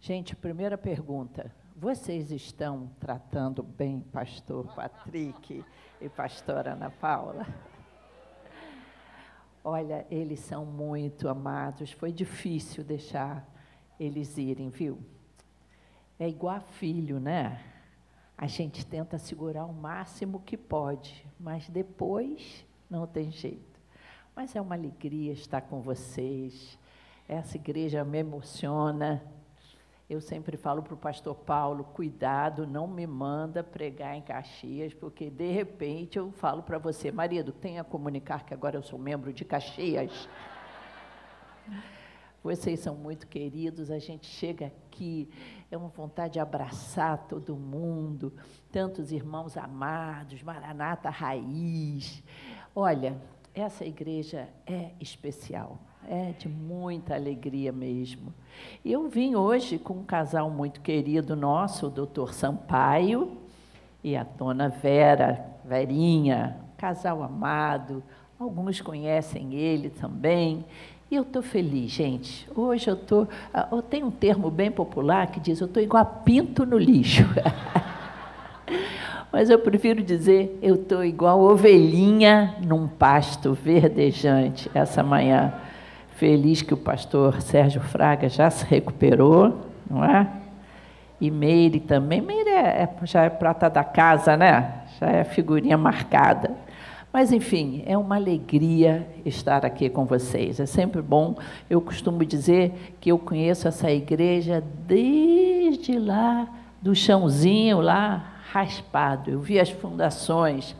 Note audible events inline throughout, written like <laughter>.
Gente, primeira pergunta. Vocês estão tratando bem pastor Patrick e pastora Ana Paula? Olha, eles são muito amados. Foi difícil deixar eles irem, viu? É igual a filho, né? A gente tenta segurar o máximo que pode, mas depois não tem jeito. Mas é uma alegria estar com vocês. Essa igreja me emociona. Eu sempre falo para o pastor Paulo: cuidado, não me manda pregar em Caxias, porque de repente eu falo para você, marido, tenha a comunicar que agora eu sou membro de Caxias. Vocês são muito queridos, a gente chega aqui, é uma vontade de abraçar todo mundo, tantos irmãos amados, Maranata Raiz. Olha, essa igreja é especial, é de muita alegria mesmo. Eu vim hoje com um casal muito querido nosso, o doutor Sampaio e a dona Vera, Verinha, casal amado, alguns conhecem ele também. E eu estou feliz, gente. Hoje eu estou. Ah, eu tenho um termo bem popular que diz: eu estou igual a pinto no lixo. <laughs> Mas eu prefiro dizer: eu estou igual ovelhinha num pasto verdejante essa manhã. Feliz que o pastor Sérgio Fraga já se recuperou, não é? E Meire também. Meire é, é, já é prata da casa, né? Já é figurinha marcada. Mas, enfim, é uma alegria estar aqui com vocês. É sempre bom. Eu costumo dizer que eu conheço essa igreja desde lá do chãozinho, lá raspado. Eu vi as fundações.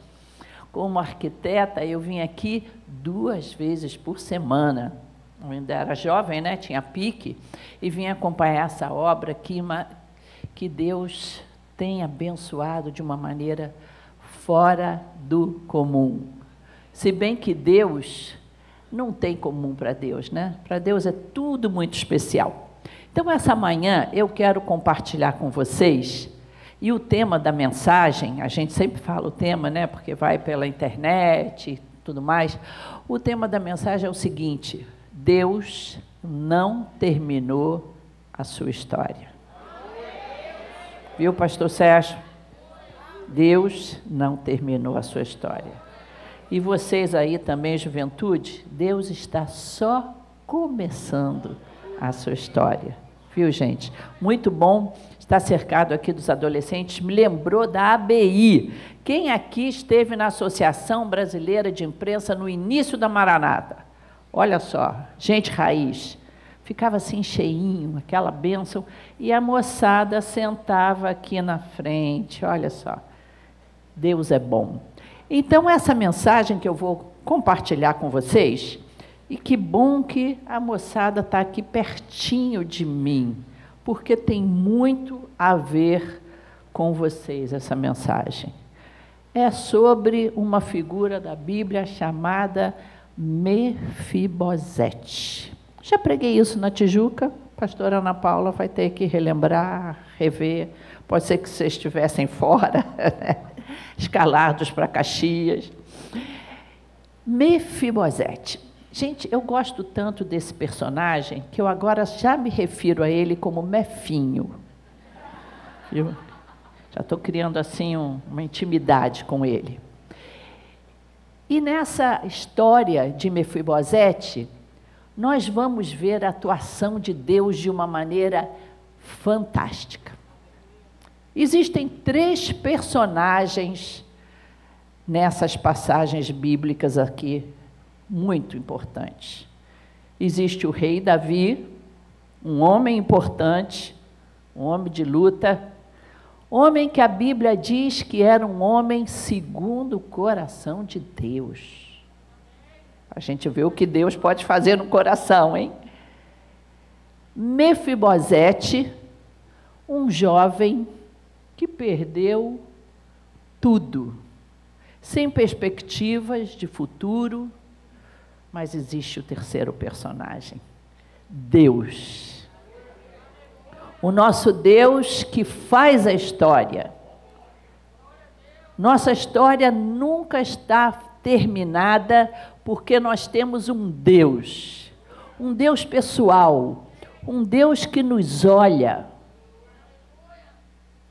Como arquiteta, eu vim aqui duas vezes por semana. Ainda era jovem, né? tinha pique, e vim acompanhar essa obra que, que Deus tem abençoado de uma maneira fora do comum. Se bem que Deus não tem comum para Deus, né? Para Deus é tudo muito especial. Então, essa manhã eu quero compartilhar com vocês, e o tema da mensagem, a gente sempre fala o tema, né? Porque vai pela internet e tudo mais. O tema da mensagem é o seguinte: Deus não terminou a sua história. Viu, pastor Sérgio? Deus não terminou a sua história. E vocês aí também, juventude, Deus está só começando a sua história. Viu, gente? Muito bom estar cercado aqui dos adolescentes. Me lembrou da ABI. Quem aqui esteve na Associação Brasileira de Imprensa no início da Maranata? Olha só, gente raiz ficava assim cheinho, aquela bênção, e a moçada sentava aqui na frente, olha só. Deus é bom. Então, essa mensagem que eu vou compartilhar com vocês, e que bom que a moçada está aqui pertinho de mim, porque tem muito a ver com vocês essa mensagem. É sobre uma figura da Bíblia chamada Mefibosete. Já preguei isso na Tijuca, pastora Ana Paula vai ter que relembrar, rever. Pode ser que vocês estivessem <laughs> fora. Né? escalados para Caxias. Mefibosete. Gente, eu gosto tanto desse personagem que eu agora já me refiro a ele como Mefinho. Eu já estou criando assim um, uma intimidade com ele. E nessa história de Mefibosete, nós vamos ver a atuação de Deus de uma maneira fantástica. Existem três personagens nessas passagens bíblicas aqui, muito importantes. Existe o rei Davi, um homem importante, um homem de luta, homem que a Bíblia diz que era um homem segundo o coração de Deus. A gente vê o que Deus pode fazer no coração, hein? Mefibosete, um jovem que perdeu tudo, sem perspectivas de futuro, mas existe o terceiro personagem: Deus. O nosso Deus que faz a história. Nossa história nunca está terminada porque nós temos um Deus, um Deus pessoal, Um Deus que nos olha.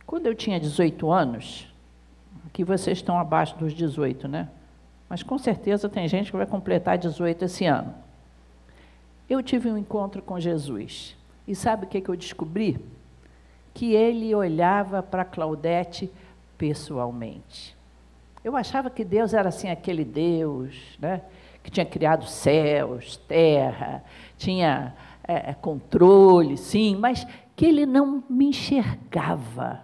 Quando eu tinha 18 anos, aqui vocês estão abaixo dos 18, né? Mas com certeza tem gente que vai completar 18 esse ano. Eu tive um encontro com Jesus. E sabe o que, que eu descobri? Que ele olhava para Claudete pessoalmente. Eu achava que Deus era assim aquele Deus, né? que tinha criado céus, terra, tinha é, é, controle, sim, mas que ele não me enxergava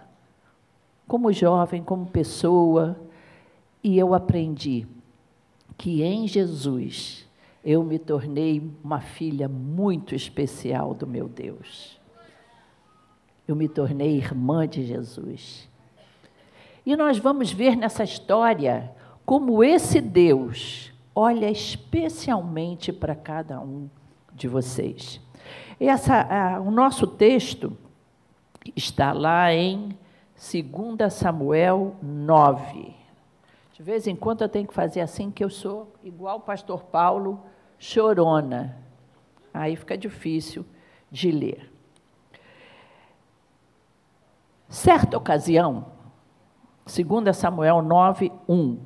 como jovem, como pessoa. E eu aprendi que em Jesus eu me tornei uma filha muito especial do meu Deus. Eu me tornei irmã de Jesus. E nós vamos ver nessa história como esse Deus olha especialmente para cada um de vocês. Essa, a, o nosso texto está lá em 2 Samuel 9. De vez em quando eu tenho que fazer assim, que eu sou igual o pastor Paulo, chorona. Aí fica difícil de ler. Certa ocasião, 2 Samuel 9, 1.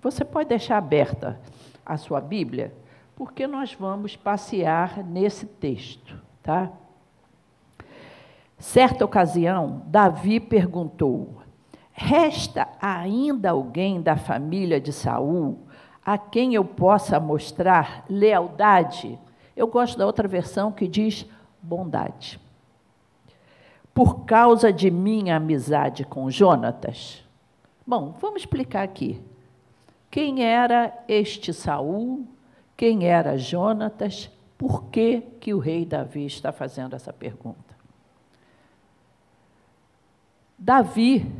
Você pode deixar aberta a sua Bíblia, porque nós vamos passear nesse texto, tá? Certa ocasião, Davi perguntou: Resta ainda alguém da família de Saul a quem eu possa mostrar lealdade? Eu gosto da outra versão que diz bondade. Por causa de minha amizade com Jonatas. Bom, vamos explicar aqui. Quem era este Saul? Quem era Jonatas? Por que, que o rei Davi está fazendo essa pergunta? Davi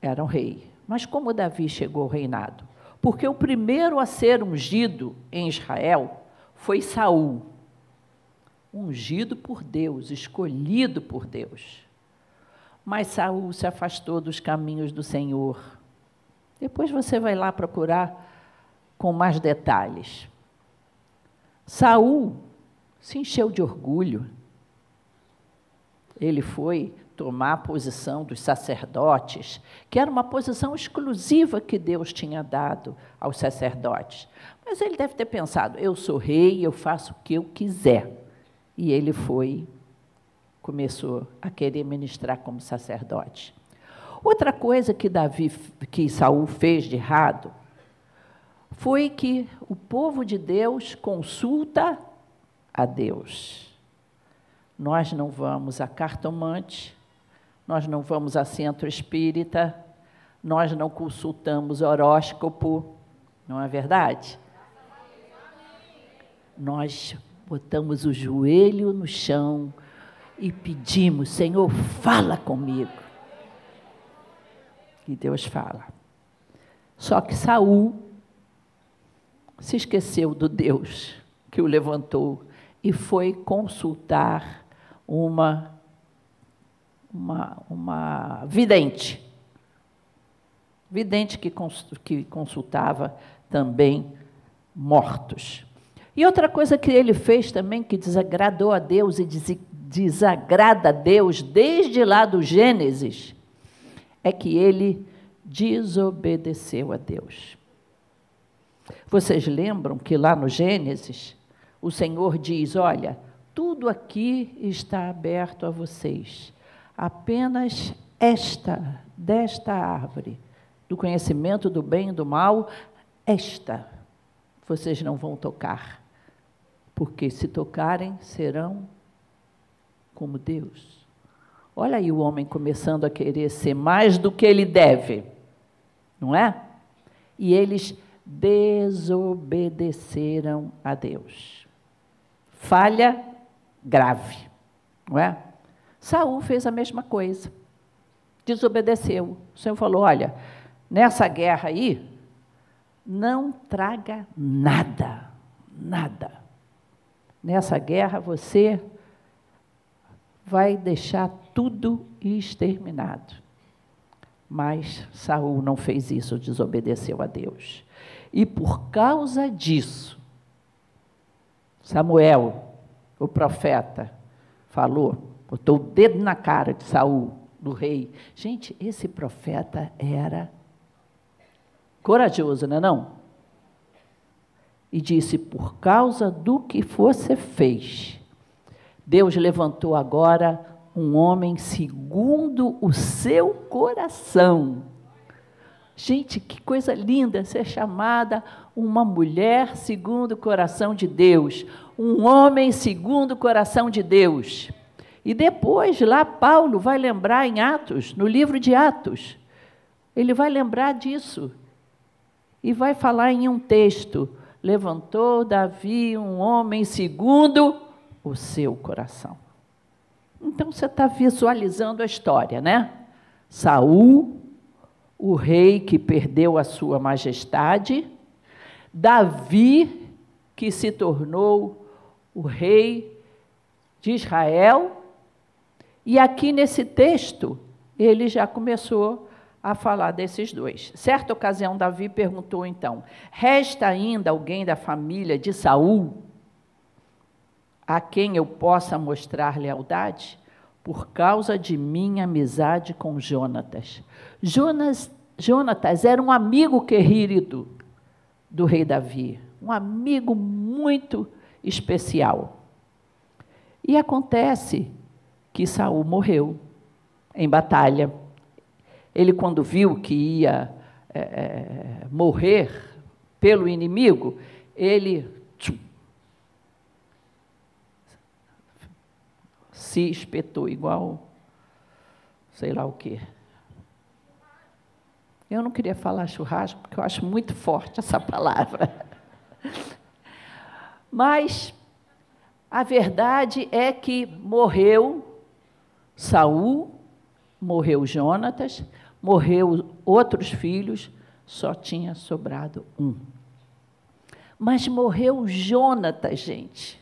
era um rei. Mas como Davi chegou ao reinado? Porque o primeiro a ser ungido em Israel foi Saul. Ungido por Deus, escolhido por Deus. Mas Saul se afastou dos caminhos do Senhor depois você vai lá procurar com mais detalhes. Saul se encheu de orgulho. Ele foi tomar a posição dos sacerdotes, que era uma posição exclusiva que Deus tinha dado aos sacerdotes. Mas ele deve ter pensado: eu sou rei, eu faço o que eu quiser. E ele foi, começou a querer ministrar como sacerdote. Outra coisa que Davi, que Saul fez de errado, foi que o povo de Deus consulta a Deus. Nós não vamos a cartomante, nós não vamos a centro espírita, nós não consultamos horóscopo, não é verdade? Nós botamos o joelho no chão e pedimos: Senhor, fala comigo que Deus fala. Só que Saul se esqueceu do Deus que o levantou e foi consultar uma uma, uma vidente. Vidente que, que consultava também mortos. E outra coisa que ele fez também que desagradou a Deus e desagrada a Deus desde lá do Gênesis é que ele desobedeceu a Deus. Vocês lembram que lá no Gênesis, o Senhor diz: Olha, tudo aqui está aberto a vocês, apenas esta, desta árvore, do conhecimento do bem e do mal, esta vocês não vão tocar, porque se tocarem, serão como Deus. Olha aí o homem começando a querer ser mais do que ele deve, não é? E eles desobedeceram a Deus. Falha grave, não é? Saul fez a mesma coisa. Desobedeceu. O Senhor falou: olha, nessa guerra aí, não traga nada, nada. Nessa guerra você vai deixar tudo exterminado. Mas Saul não fez isso, desobedeceu a Deus. E por causa disso, Samuel o profeta, falou, botou o dedo na cara de Saul, do rei. Gente, esse profeta era corajoso, não é não? E disse: Por causa do que você fez, Deus levantou agora um homem segundo o seu coração. Gente, que coisa linda ser chamada uma mulher segundo o coração de Deus, um homem segundo o coração de Deus. E depois, lá, Paulo vai lembrar em Atos, no livro de Atos, ele vai lembrar disso. E vai falar em um texto: levantou Davi um homem segundo o seu coração. Então você está visualizando a história, né? Saul, o rei que perdeu a sua majestade, Davi, que se tornou o rei de Israel, e aqui nesse texto ele já começou a falar desses dois. Certa ocasião, Davi perguntou então: Resta ainda alguém da família de Saul a quem eu possa mostrar lealdade? Por causa de minha amizade com Jonatas. Jonas, Jonatas era um amigo querido do rei Davi, um amigo muito especial. E acontece que Saul morreu em batalha ele, quando viu que ia é, é, morrer pelo inimigo, ele tchum, se espetou igual, sei lá o quê. Eu não queria falar churrasco, porque eu acho muito forte essa palavra. <laughs> Mas a verdade é que morreu Saul, morreu Jonatas, morreu outros filhos, só tinha sobrado um. Mas morreu Jonatas, gente.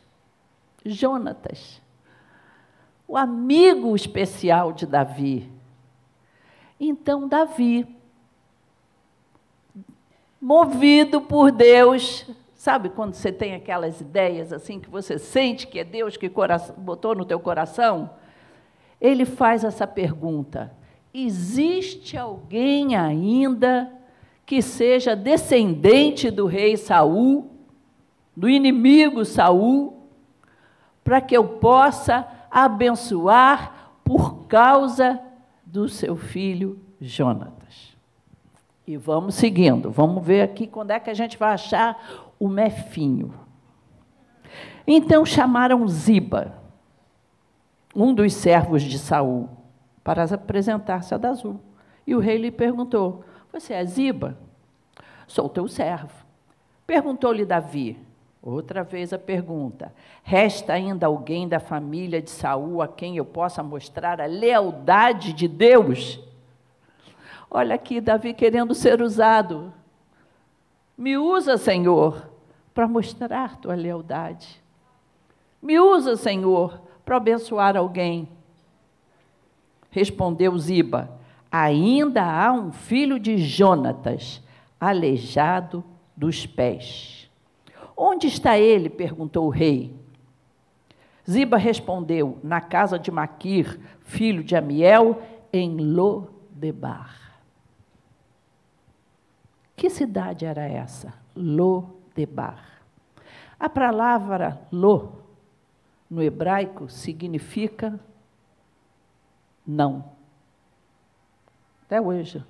Jonatas. O amigo especial de Davi. Então, Davi, movido por Deus, sabe quando você tem aquelas ideias assim que você sente que é Deus que botou no teu coração? Ele faz essa pergunta: existe alguém ainda que seja descendente do rei Saul, do inimigo Saul, para que eu possa abençoar por causa do seu filho Jonatas. E vamos seguindo, vamos ver aqui quando é que a gente vai achar o mefinho. Então chamaram Ziba, um dos servos de Saul para apresentar-se a Dazul. E o rei lhe perguntou: Você é Ziba? Sou teu servo. Perguntou-lhe Davi, outra vez a pergunta: Resta ainda alguém da família de Saul a quem eu possa mostrar a lealdade de Deus? Olha aqui, Davi querendo ser usado. Me usa, Senhor, para mostrar tua lealdade. Me usa, Senhor, para abençoar alguém. Respondeu Ziba: Ainda há um filho de Jonatas, aleijado dos pés. Onde está ele? perguntou o rei. Ziba respondeu: Na casa de Maquir, filho de Amiel, em Lodebar. Que cidade era essa? Lodebar. A palavra lo, no hebraico, significa não. Até hoje.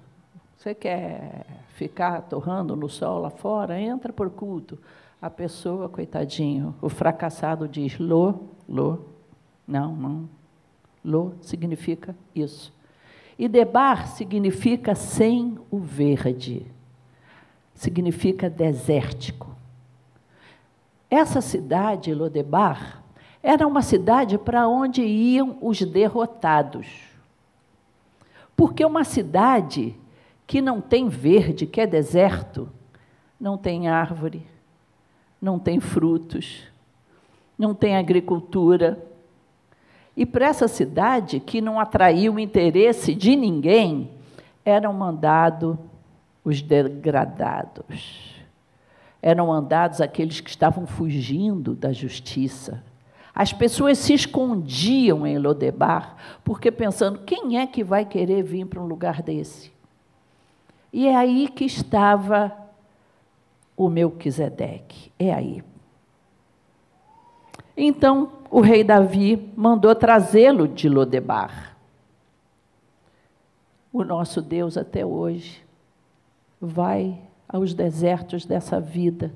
Você quer ficar torrando no sol lá fora? Entra por culto. A pessoa, coitadinho, o fracassado diz: Lô, Lô. Não, não. Lô significa isso. E debar significa sem o verde. Significa desértico. Essa cidade, Lodebar, era uma cidade para onde iam os derrotados. Porque uma cidade que não tem verde, que é deserto, não tem árvore, não tem frutos, não tem agricultura. E para essa cidade, que não atraiu o interesse de ninguém, eram mandados os degradados. Eram mandados aqueles que estavam fugindo da justiça, As pessoas se escondiam em Lodebar, porque pensando, quem é que vai querer vir para um lugar desse? E é aí que estava o Melquisedeque, é aí. Então, o rei Davi mandou trazê-lo de Lodebar. O nosso Deus até hoje vai aos desertos dessa vida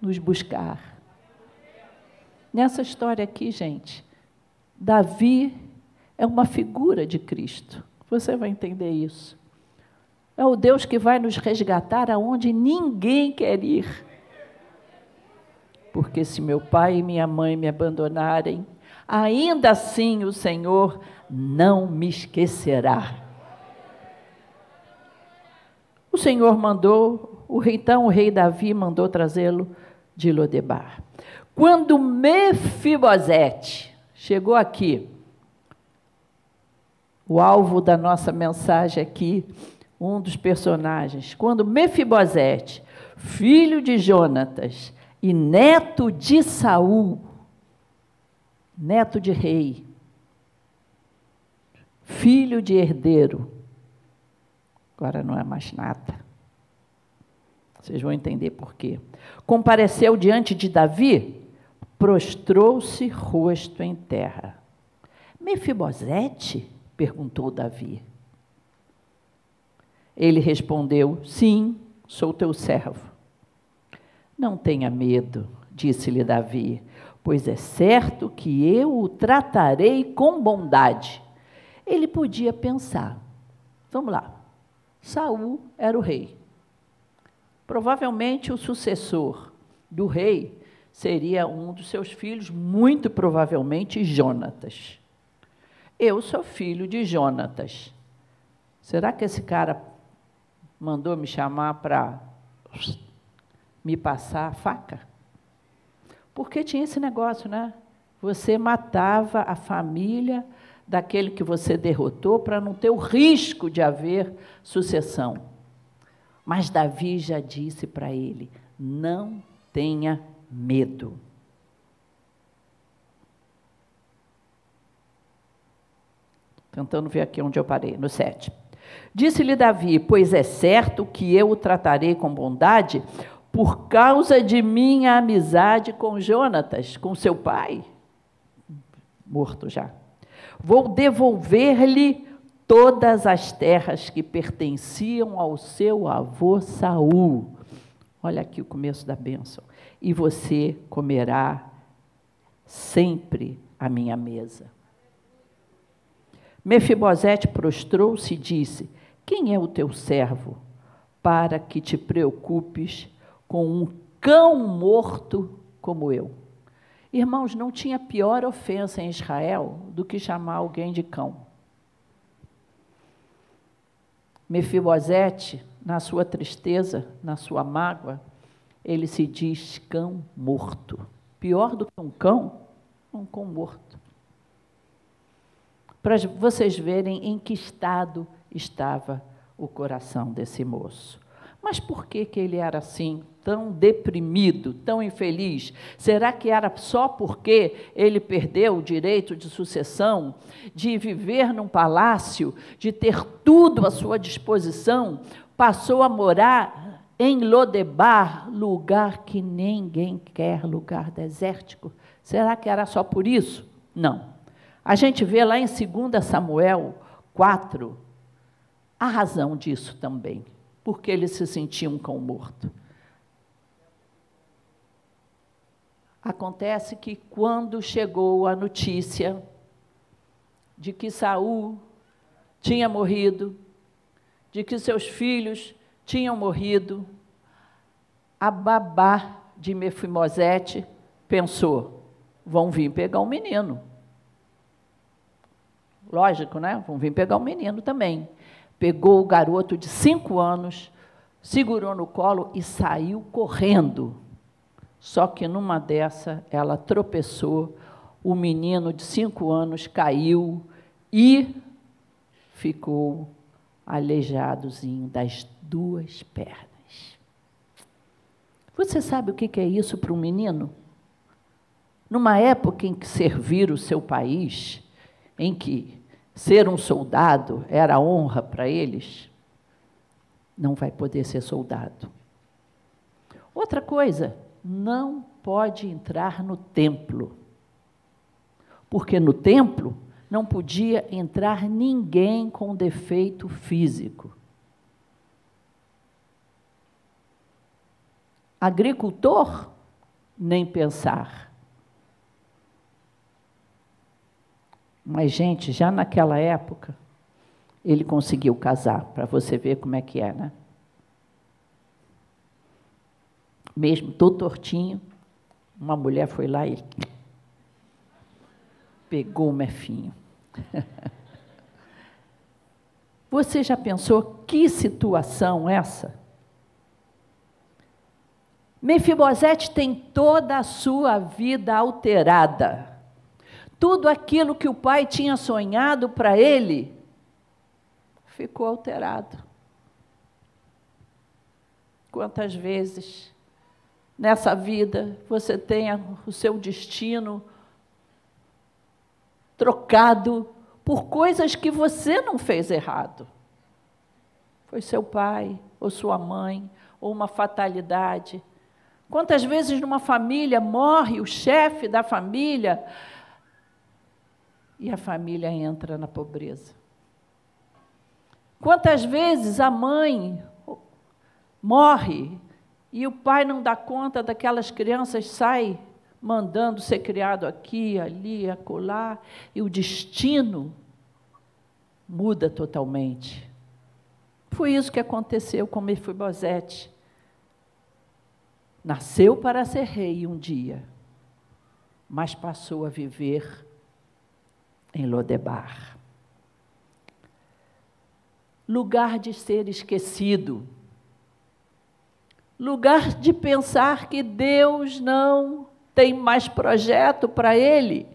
nos buscar. Nessa história aqui, gente, Davi é uma figura de Cristo. Você vai entender isso. É o Deus que vai nos resgatar aonde ninguém quer ir. Porque se meu pai e minha mãe me abandonarem, ainda assim o Senhor não me esquecerá. O Senhor mandou, o rei, então o rei Davi mandou trazê-lo de Lodebar. Quando Mefibosete chegou aqui, o alvo da nossa mensagem aqui, um dos personagens, quando Mefibosete, filho de Jonatas e neto de Saul, neto de rei, filho de herdeiro, agora não é mais nada. Vocês vão entender por quê. Compareceu diante de Davi, prostrou-se rosto em terra. Mefibosete? perguntou Davi. Ele respondeu: Sim, sou teu servo. Não tenha medo, disse-lhe Davi, pois é certo que eu o tratarei com bondade. Ele podia pensar: vamos lá, Saul era o rei. Provavelmente o sucessor do rei seria um dos seus filhos, muito provavelmente Jonatas. Eu sou filho de Jonatas. Será que esse cara mandou me chamar para me passar a faca? Porque tinha esse negócio, né? Você matava a família daquele que você derrotou para não ter o risco de haver sucessão. Mas Davi já disse para ele: não tenha medo. Tentando ver aqui onde eu parei, no 7. Disse-lhe Davi: Pois é certo que eu o tratarei com bondade por causa de minha amizade com Jonatas, com seu pai, morto já. Vou devolver-lhe todas as terras que pertenciam ao seu avô Saul. Olha aqui o começo da bênção. E você comerá sempre a minha mesa. Mefibosete prostrou-se e disse: Quem é o teu servo para que te preocupes com um cão morto como eu? Irmãos, não tinha pior ofensa em Israel do que chamar alguém de cão. Mefibosete, na sua tristeza, na sua mágoa, ele se diz cão morto. Pior do que um cão, um cão morto para vocês verem em que estado estava o coração desse moço. Mas por que, que ele era assim, tão deprimido, tão infeliz? Será que era só porque ele perdeu o direito de sucessão, de viver num palácio, de ter tudo à sua disposição, passou a morar em Lodebar, lugar que ninguém quer, lugar desértico? Será que era só por isso? Não. A gente vê lá em 2 Samuel 4 a razão disso também, porque eles se sentiam com o morto. Acontece que quando chegou a notícia de que Saul tinha morrido, de que seus filhos tinham morrido, a babá de Mefimosete pensou: vão vir pegar o um menino. Lógico, né? Vão vir pegar o menino também. Pegou o garoto de cinco anos, segurou no colo e saiu correndo. Só que numa dessa ela tropeçou, o menino de cinco anos caiu e ficou aleijadozinho das duas pernas. Você sabe o que é isso para um menino? numa época em que servir o seu país, em que ser um soldado era honra para eles, não vai poder ser soldado. Outra coisa, não pode entrar no templo. Porque no templo não podia entrar ninguém com defeito físico. Agricultor, nem pensar. Mas, gente, já naquela época, ele conseguiu casar, para você ver como é que é, né? Mesmo todo tortinho, uma mulher foi lá e pegou o mefinho. <laughs> Você já pensou que situação essa? Mefibosete tem toda a sua vida alterada. Tudo aquilo que o pai tinha sonhado para ele ficou alterado. Quantas vezes nessa vida você tem o seu destino trocado por coisas que você não fez errado? Foi seu pai, ou sua mãe, ou uma fatalidade. Quantas vezes numa família morre o chefe da família e a família entra na pobreza? Quantas vezes a mãe morre e o pai não dá conta daquelas crianças, sai mandando ser criado aqui, ali, acolá, e o destino muda totalmente. Foi isso que aconteceu com Mefibosete. Nasceu para ser rei um dia, mas passou a viver em Lodebar lugar de ser esquecido, lugar de pensar que Deus não tem mais projeto para ele.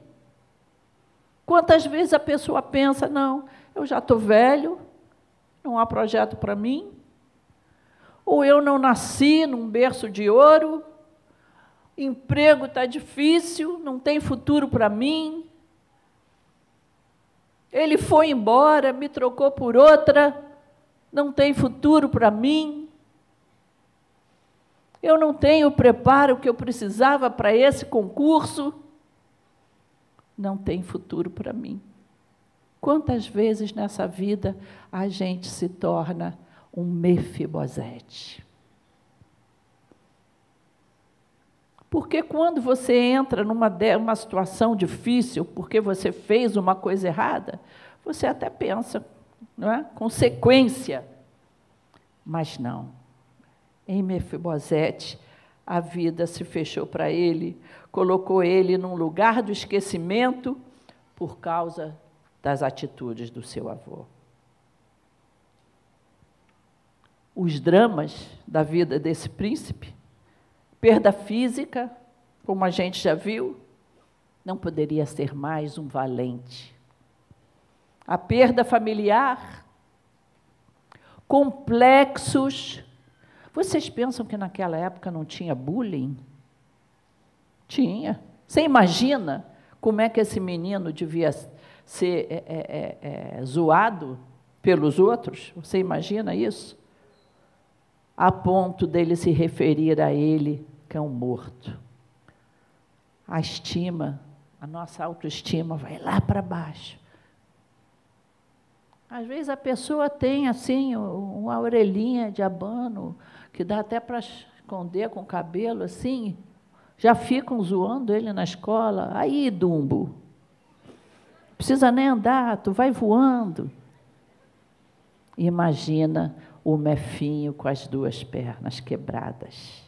Quantas vezes a pessoa pensa, não, eu já estou velho, não há projeto para mim, ou eu não nasci num berço de ouro, emprego está difícil, não tem futuro para mim, ele foi embora, me trocou por outra, não tem futuro para mim. Eu não tenho o preparo que eu precisava para esse concurso. Não tem futuro para mim. Quantas vezes nessa vida a gente se torna um mefibosete? Porque quando você entra numa uma situação difícil, porque você fez uma coisa errada, você até pensa, não é? Consequência. Mas não. Em Mefibosete, a vida se fechou para ele, colocou ele num lugar do esquecimento por causa das atitudes do seu avô. Os dramas da vida desse príncipe Perda física, como a gente já viu, não poderia ser mais um valente. A perda familiar, complexos. Vocês pensam que naquela época não tinha bullying? Tinha. Você imagina como é que esse menino devia ser é, é, é, é zoado pelos outros? Você imagina isso? A ponto dele se referir a ele cão morto. A estima, a nossa autoestima vai lá para baixo. Às vezes a pessoa tem assim uma orelhinha de abano que dá até para esconder com o cabelo assim. Já ficam zoando ele na escola. Aí, Dumbo, precisa nem andar, tu vai voando. Imagina o mefinho com as duas pernas quebradas.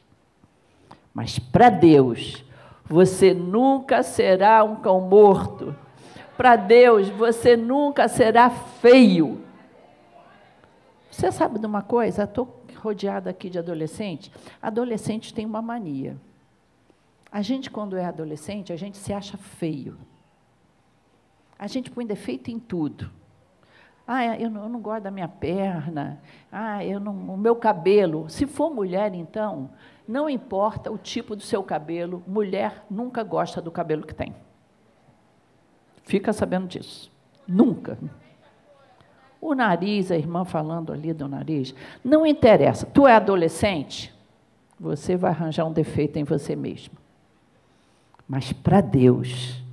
Mas para Deus, você nunca será um cão morto. Para Deus, você nunca será feio. Você sabe de uma coisa? Estou rodeada aqui de adolescente. Adolescente tem uma mania. A gente, quando é adolescente, a gente se acha feio. A gente põe defeito em tudo. Ah, eu não, eu não gosto da minha perna. Ah, eu não, o meu cabelo. Se for mulher, então, Não importa o tipo do seu cabelo, mulher nunca gosta do cabelo que tem. Fica sabendo disso. Nunca. O nariz, a irmã falando ali do nariz, não interessa. Tu é adolescente, você vai arranjar um defeito em você mesmo. Mas para Deus,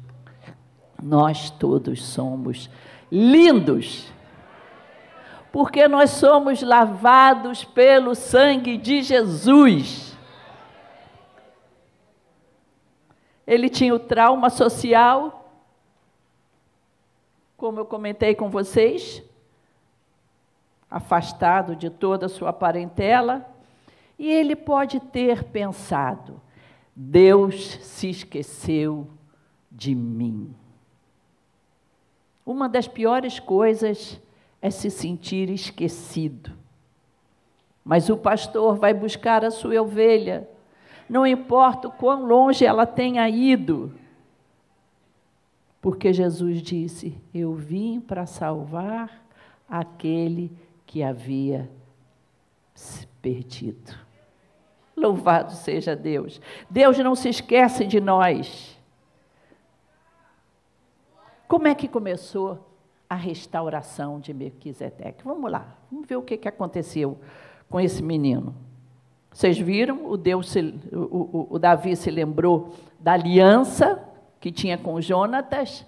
nós todos somos lindos. Porque nós somos lavados pelo sangue de Jesus. Ele tinha o trauma social, como eu comentei com vocês, afastado de toda a sua parentela, e ele pode ter pensado: Deus se esqueceu de mim. Uma das piores coisas é se sentir esquecido. Mas o pastor vai buscar a sua ovelha, não importa o quão longe ela tenha ido, porque Jesus disse: Eu vim para salvar aquele que havia se perdido. Louvado seja Deus. Deus não se esquece de nós. Como é que começou a restauração de Melquisedeque? Vamos lá, vamos ver o que, aconteceu com esse menino. Vocês viram? O, Deus se, o, o, o Davi se lembrou da aliança que tinha com Jonatas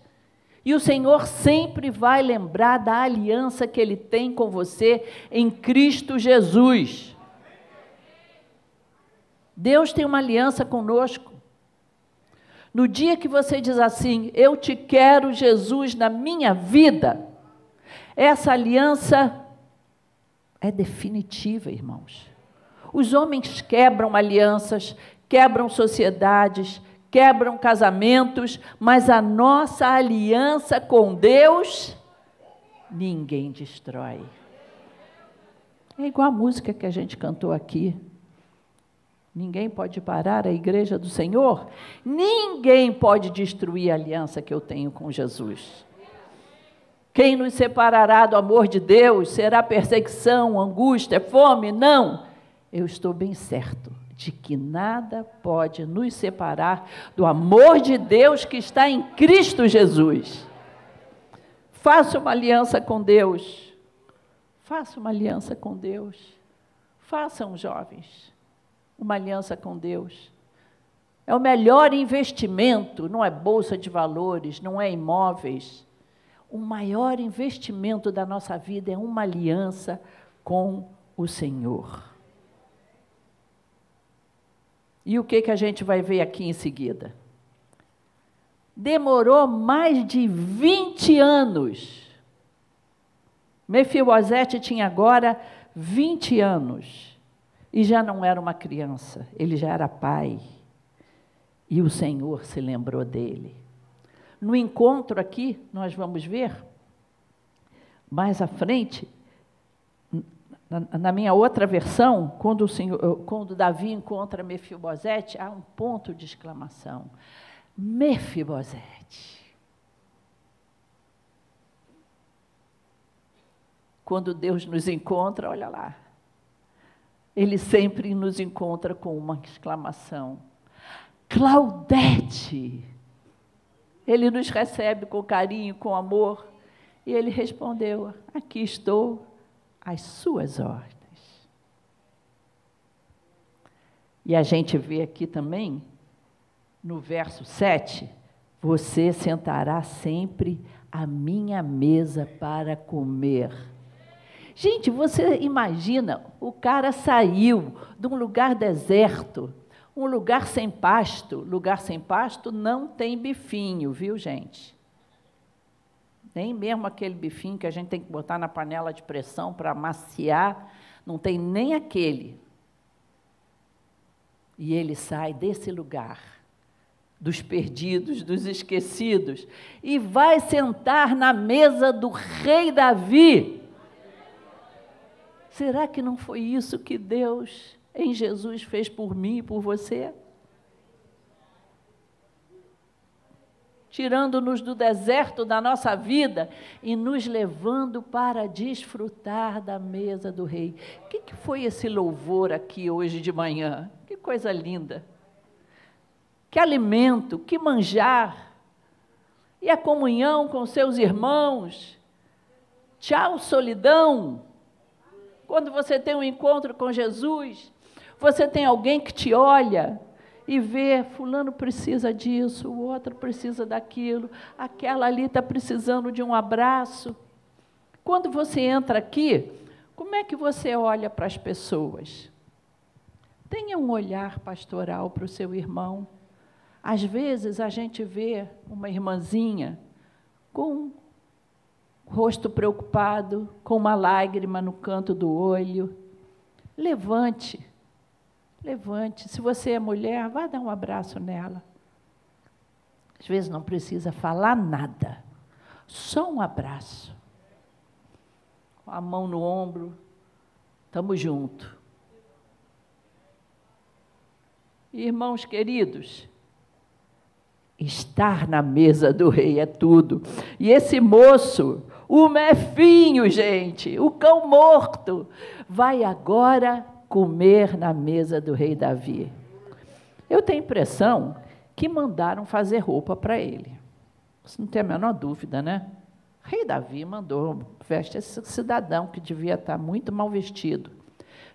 e o Senhor sempre vai lembrar da aliança que Ele tem com você em Cristo Jesus. Deus tem uma aliança conosco. No dia que você diz assim, eu te quero, Jesus, na minha vida, essa aliança é definitiva, irmãos. Os homens quebram alianças, quebram sociedades, quebram casamentos, mas a nossa aliança com Deus, ninguém destrói. É igual a música que a gente cantou aqui. Ninguém pode parar a igreja do Senhor. Ninguém pode destruir a aliança que eu tenho com Jesus. Quem nos separará do amor de Deus? Será perseguição, angústia, fome? Não. Eu estou bem certo de que nada pode nos separar do amor de Deus que está em Cristo Jesus. Faça uma aliança com Deus. Faça uma aliança com Deus. Façam, jovens, uma aliança com Deus. É o melhor investimento, não é bolsa de valores, não é imóveis. O maior investimento da nossa vida é uma aliança com o Senhor. E o que, que a gente vai ver aqui em seguida? Demorou mais de 20 anos. Mefibosete tinha agora 20 anos e já não era uma criança, ele já era pai. E o Senhor se lembrou dele. No encontro aqui, nós vamos ver, mais à frente, na, minha outra versão, quando, o senhor, quando Davi encontra Mefibosete, há um ponto de exclamação. Mefibosete. Quando Deus nos encontra, olha lá. Ele sempre nos encontra com uma exclamação. Claudete! Ele nos recebe com carinho, com amor. E ele respondeu: Aqui estou as suas ordens. E a gente vê aqui também, no verso 7, você sentará sempre à minha mesa para comer. Gente, você imagina, o cara saiu de um lugar deserto, um lugar sem pasto. Lugar sem pasto não tem bifinho, viu, gente? Nem mesmo aquele bifinho que a gente tem que botar na panela de pressão para maciar, não tem nem aquele. E ele sai desse lugar, dos perdidos, dos esquecidos, e vai sentar na mesa do rei Davi. Será que não foi isso que Deus em Jesus fez por mim e por você? tirando-nos do deserto da nossa vida e nos levando para desfrutar da mesa do Rei. O que, que foi esse louvor aqui hoje de manhã? Que coisa linda! Que alimento, que manjar! E a comunhão com seus irmãos. Tchau, solidão. Quando você tem um encontro com Jesus, você tem alguém que te olha e vê, fulano precisa disso, o outro precisa daquilo, aquela ali está precisando de um abraço. Quando você entra aqui, como é que você olha para as pessoas? Tenha um olhar pastoral para o seu irmão. Às vezes a gente vê uma irmãzinha com rosto preocupado, com uma lágrima no canto do olho. Levante Levante. Se você é mulher, vá dar um abraço nela. Às vezes não precisa falar nada, só um abraço. Com a mão no ombro, estamos juntos. Irmãos queridos, estar na mesa do rei é tudo. E esse moço, o mefinho, gente, o cão morto, vai agora comer na mesa do rei Davi. Eu tenho impressão que mandaram fazer roupa para ele. Isso não tem a menor dúvida, né? O rei Davi mandou, veste esse cidadão que devia estar muito mal vestido.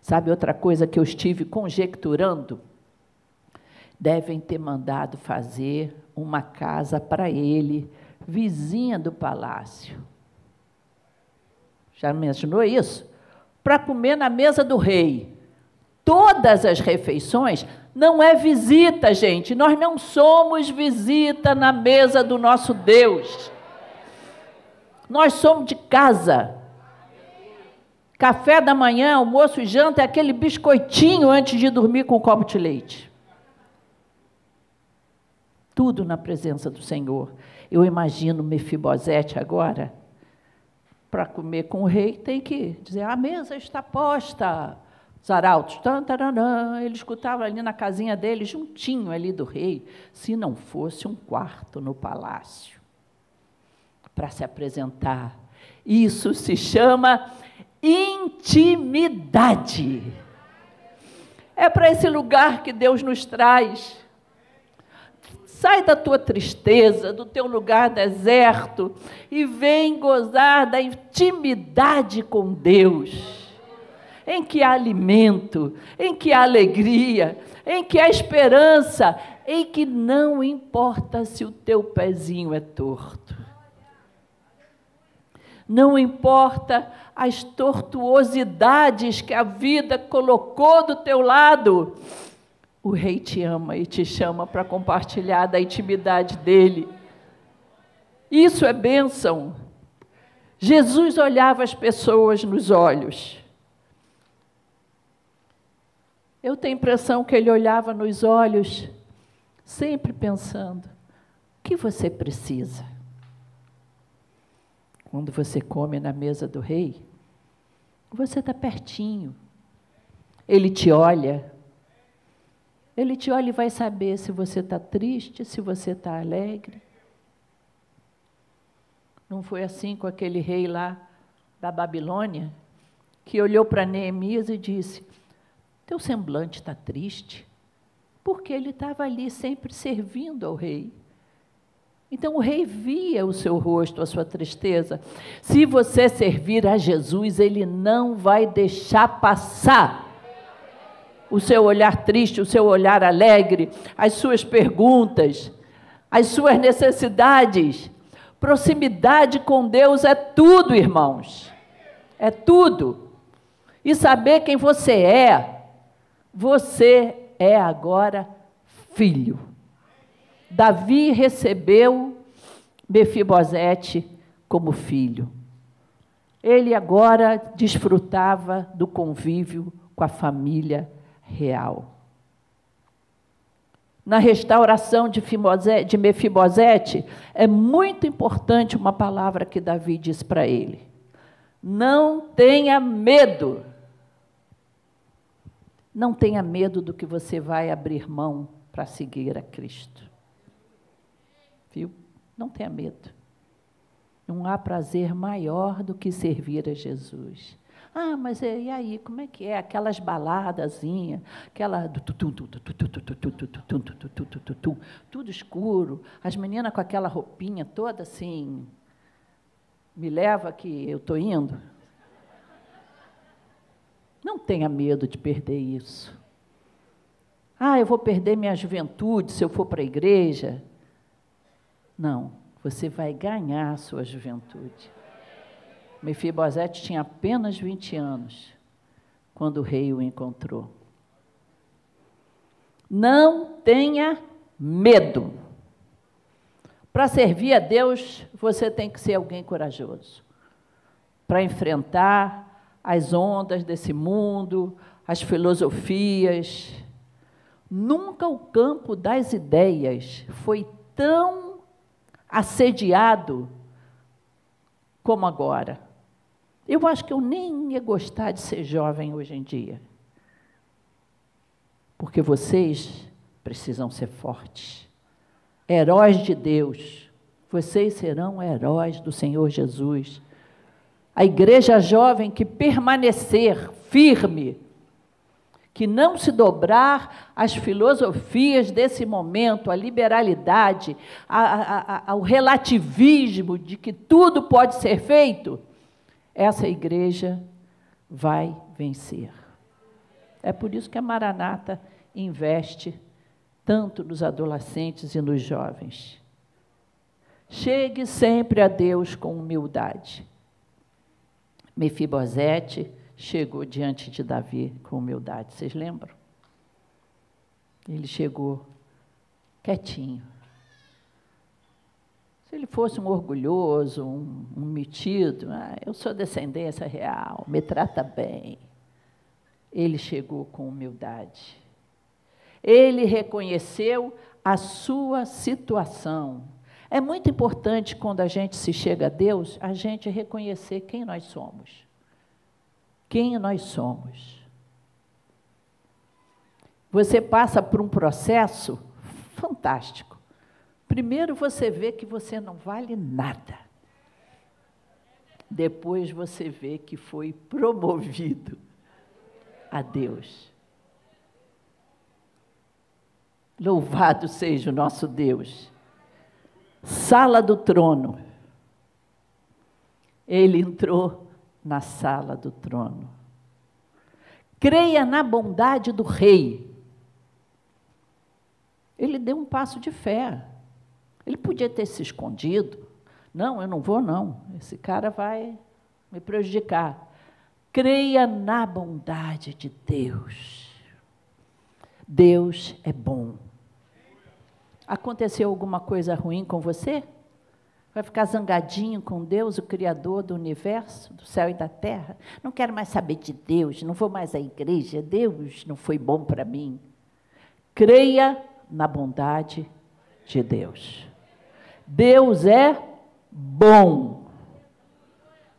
Sabe outra coisa que eu estive conjecturando? Devem ter mandado fazer uma casa para ele, vizinha do palácio. Já imaginou isso? Para comer na mesa do rei todas as refeições, não é visita, gente. Nós não somos visita na mesa do nosso Deus. Nós somos de casa. Café da manhã, almoço e janta é aquele biscoitinho antes de dormir com um copo de leite. Tudo na presença do Senhor. Eu imagino Mefibosete agora, para comer com o rei, tem que dizer: a mesa está posta os arautos, ele escutava ali na casinha dele, juntinho ali do rei, se não fosse um quarto no palácio, para se apresentar. Isso se chama intimidade. É para esse lugar que Deus nos traz. Sai da tua tristeza, do teu lugar deserto e vem gozar da intimidade com Deus em que há alimento, em que há alegria, em que há esperança, em que não importa se o teu pezinho é torto. Não importa as tortuosidades que a vida colocou do teu lado. O rei te ama e te chama para compartilhar da intimidade dele. Isso é bênção. Jesus olhava as pessoas nos olhos. Eu tenho a impressão que ele olhava nos olhos, sempre pensando: o que você precisa? Quando você come na mesa do rei, você está pertinho. Ele te olha. Ele te olha e vai saber se você está triste, se você está alegre. Não foi assim com aquele rei lá da Babilônia, que olhou para Neemias e disse: teu semblante está triste, porque ele estava ali sempre servindo ao rei. Então o rei via o seu rosto, a sua tristeza. Se você servir a Jesus, ele não vai deixar passar o seu olhar triste, o seu olhar alegre, as suas perguntas, as suas necessidades. Proximidade com Deus é tudo, irmãos. É tudo. E saber quem você é, você é agora filho. Davi recebeu Mefibosete como filho. Ele agora desfrutava do convívio com a família real. Na restauração de, de Mefibosete, é muito importante uma palavra que Davi diz para ele: Não tenha medo não tenha medo do que você vai abrir mão para seguir a Cristo. Viu? Não tenha medo. Não há prazer maior do que servir a Jesus. Ah, mas e aí, como é que é? Aquelas baladazinhas, aquela. Tudo escuro, as meninas com aquela roupinha toda assim. Me leva que eu estou indo. Não tenha medo de perder isso. Ah, eu vou perder minha juventude se eu for para a igreja. Não, você vai ganhar a sua juventude. Mefibosete tinha apenas 20 anos quando o rei o encontrou. Não tenha medo. Para servir a Deus, você tem que ser alguém corajoso. Para enfrentar as ondas desse mundo, as filosofias. Nunca o campo das ideias foi tão assediado como agora. Eu acho que eu nem ia gostar de ser jovem hoje em dia. Porque vocês precisam ser fortes, heróis de Deus. Vocês serão heróis do Senhor Jesus. A igreja jovem que permanecer firme, que não se dobrar às filosofias desse momento, à liberalidade, ao relativismo de que tudo pode ser feito, essa igreja vai vencer. É por isso que a Maranata investe tanto nos adolescentes e nos jovens. Chegue sempre a Deus com humildade. Mefibosete chegou diante de Davi com humildade. Vocês lembram? Ele chegou quietinho. Ele fosse um orgulhoso, um, um metido, ah, eu sou descendência real, me trata bem. Ele chegou com humildade. Ele reconheceu a sua situação. É muito importante quando a gente se chega a Deus, a gente reconhecer quem nós somos quem nós somos. Você passa por um processo fantástico. Primeiro você vê que você não vale nada. Depois você vê que foi promovido a Deus. Louvado seja o nosso Deus. Sala do trono. Ele entrou na sala do trono. Creia na bondade do rei. Ele deu um passo de fé. Ele podia ter se escondido. Não, eu não vou, não. Esse cara vai me prejudicar. Creia na bondade de Deus. Deus é bom. Aconteceu alguma coisa ruim com você? Vai ficar zangadinho com Deus, o Criador do universo, do céu e da terra? Não quero mais saber de Deus, não vou mais à igreja, Deus não foi bom para mim. Creia na bondade de Deus. Deus é bom.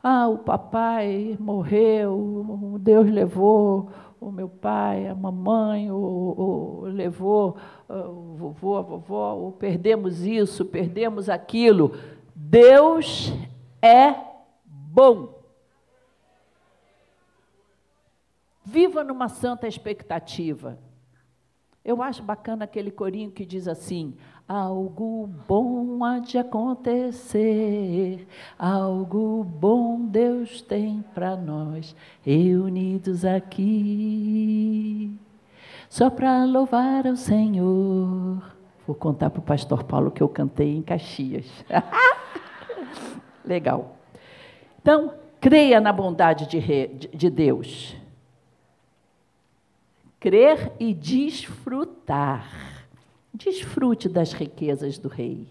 Ah, o papai morreu, Deus levou o meu pai, a mamãe, o, o levou o vovô, a vovó, perdemos isso, perdemos aquilo. Deus é bom. Viva numa santa expectativa. Eu acho bacana aquele corinho que diz assim: algo bom há de acontecer, algo bom Deus tem para nós, reunidos aqui, só para louvar ao Senhor. Vou contar para o pastor Paulo que eu cantei em Caxias. <laughs> Legal. Então, creia na bondade de, de Deus. Crer e desfrutar. Desfrute das riquezas do Rei.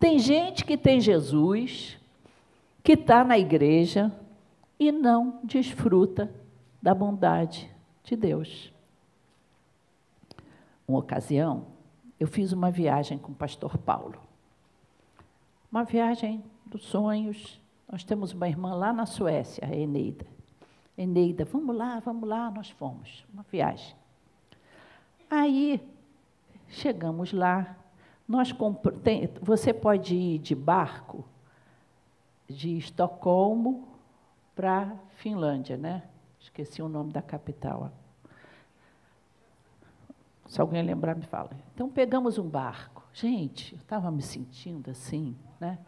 Tem gente que tem Jesus, que está na igreja e não desfruta da bondade de Deus. Uma ocasião, eu fiz uma viagem com o pastor Paulo. Uma viagem dos sonhos. Nós temos uma irmã lá na Suécia, a Eneida. Eneida, vamos lá, vamos lá, nós fomos. Uma viagem. Aí, chegamos lá, Nós tem, você pode ir de barco de Estocolmo para Finlândia, né? Esqueci o nome da capital. Se alguém lembrar, me fala. Então pegamos um barco. Gente, eu estava me sentindo assim, né?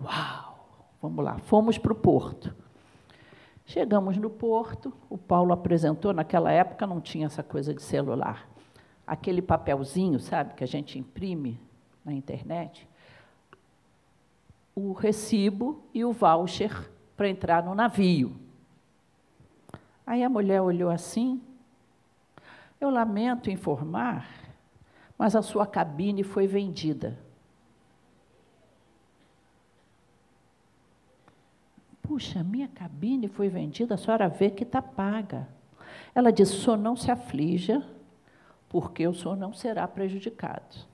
Uau! Vamos lá, fomos para o porto. Chegamos no porto, o Paulo apresentou, naquela época não tinha essa coisa de celular. Aquele papelzinho, sabe, que a gente imprime na internet, o recibo e o voucher para entrar no navio. Aí a mulher olhou assim. Eu lamento informar, mas a sua cabine foi vendida. Puxa, minha cabine foi vendida, a senhora vê que está paga. Ela disse: senhor não se aflija, porque o senhor não será prejudicado.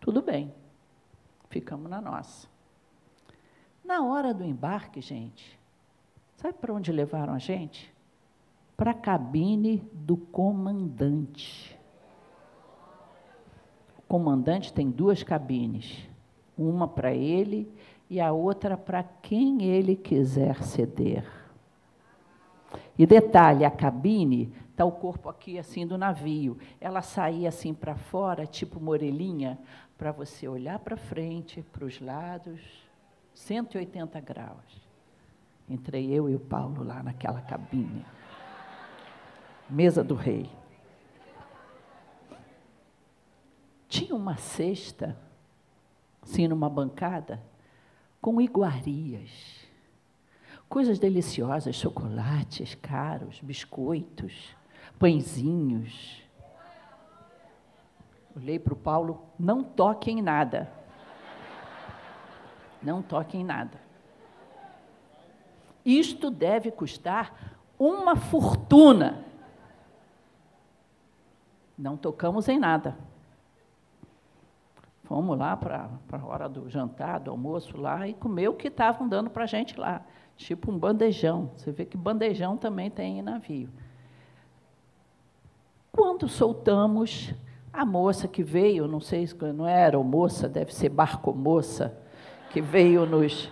Tudo bem, ficamos na nossa. Na hora do embarque, gente, sabe para onde levaram a gente? Para a cabine do comandante. O comandante tem duas cabines, uma para ele e a outra para quem ele quiser ceder. E detalhe, a cabine está o corpo aqui assim do navio. Ela saía assim para fora, tipo uma orelhinha, para você olhar para frente, para os lados, 180 graus. Entrei eu e o Paulo lá naquela cabine. Mesa do rei. Tinha uma cesta, assim, numa bancada, com iguarias. Coisas deliciosas, chocolates caros, biscoitos, pãezinhos. Olhei para o Paulo, não toque em nada. Não toque em nada. Isto deve custar uma fortuna. Não tocamos em nada. Fomos lá para a hora do jantar, do almoço lá, e comer o que estavam dando para a gente lá. Tipo um bandejão. Você vê que bandejão também tem em navio. Quando soltamos, a moça que veio, não sei se não era moça, deve ser barco moça, que veio nos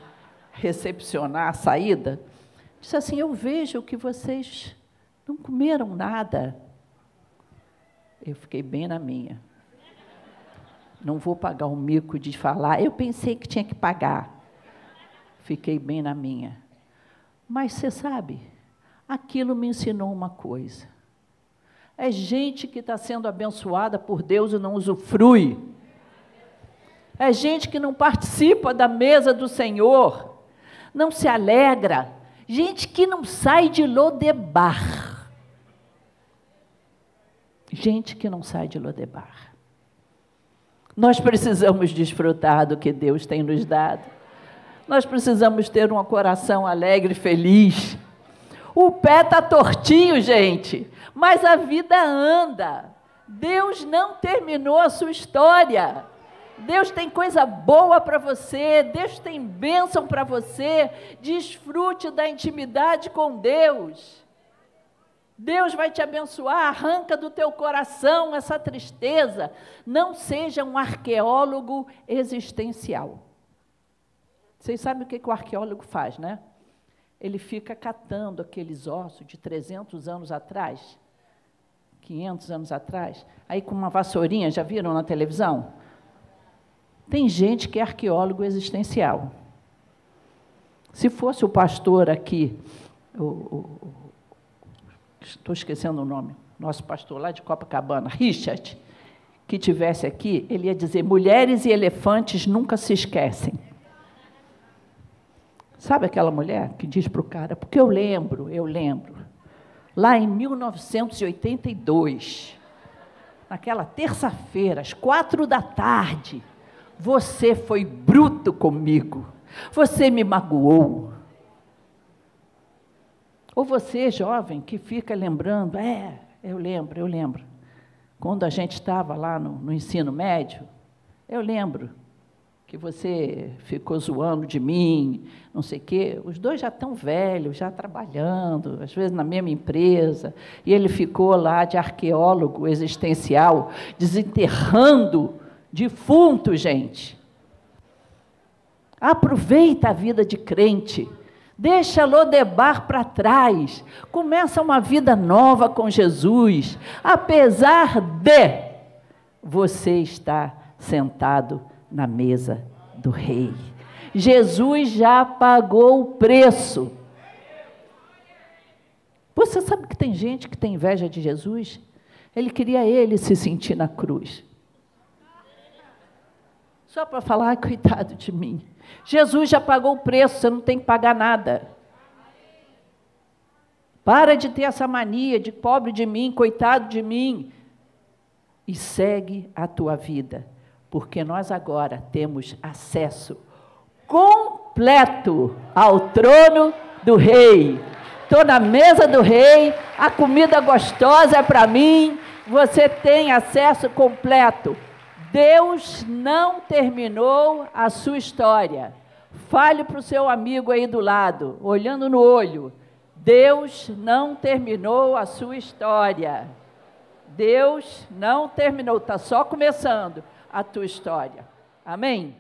recepcionar a saída, disse assim: Eu vejo que vocês não comeram nada. Eu fiquei bem na minha. Não vou pagar o mico de falar. Eu pensei que tinha que pagar. Fiquei bem na minha. Mas você sabe, aquilo me ensinou uma coisa. É gente que está sendo abençoada por Deus e não usufrui. É gente que não participa da mesa do Senhor, não se alegra. Gente que não sai de Lodebar. Gente que não sai de Lodebar. Nós precisamos desfrutar do que Deus tem nos dado. Nós precisamos ter um coração alegre e feliz. O pé está tortinho, gente, mas a vida anda. Deus não terminou a sua história. Deus tem coisa boa para você, Deus tem bênção para você. Desfrute da intimidade com Deus. Deus vai te abençoar, arranca do teu coração essa tristeza. Não seja um arqueólogo existencial. Vocês sabem o que, que o arqueólogo faz, né? Ele fica catando aqueles ossos de 300 anos atrás, 500 anos atrás, aí com uma vassourinha, já viram na televisão? Tem gente que é arqueólogo existencial. Se fosse o pastor aqui, o, o, estou esquecendo o nome, nosso pastor lá de Copacabana, Richard, que tivesse aqui, ele ia dizer: mulheres e elefantes nunca se esquecem. Sabe aquela mulher que diz para o cara, porque eu lembro, eu lembro, lá em 1982, naquela terça-feira, às quatro da tarde, você foi bruto comigo, você me magoou, ou você, jovem, que fica lembrando, é, eu lembro, eu lembro. Quando a gente estava lá no, no ensino médio, eu lembro que você ficou zoando de mim, não sei o quê. Os dois já estão velhos, já trabalhando, às vezes na mesma empresa, e ele ficou lá de arqueólogo existencial, desenterrando defunto, gente. Aproveita a vida de crente. Deixa Lodebar para trás. Começa uma vida nova com Jesus. Apesar de você estar sentado na mesa do rei. Jesus já pagou o preço. Você sabe que tem gente que tem inveja de Jesus? Ele queria ele se sentir na cruz. Só para falar, <laughs> coitado de mim. Jesus já pagou o preço, você não tem que pagar nada. Para de ter essa mania de pobre de mim, coitado de mim. E segue a tua vida, porque nós agora temos acesso completo ao trono do Rei. Estou na mesa do Rei, a comida gostosa é para mim, você tem acesso completo. Deus não terminou a sua história. Fale para o seu amigo aí do lado, olhando no olho. Deus não terminou a sua história. Deus não terminou, está só começando a tua história. Amém?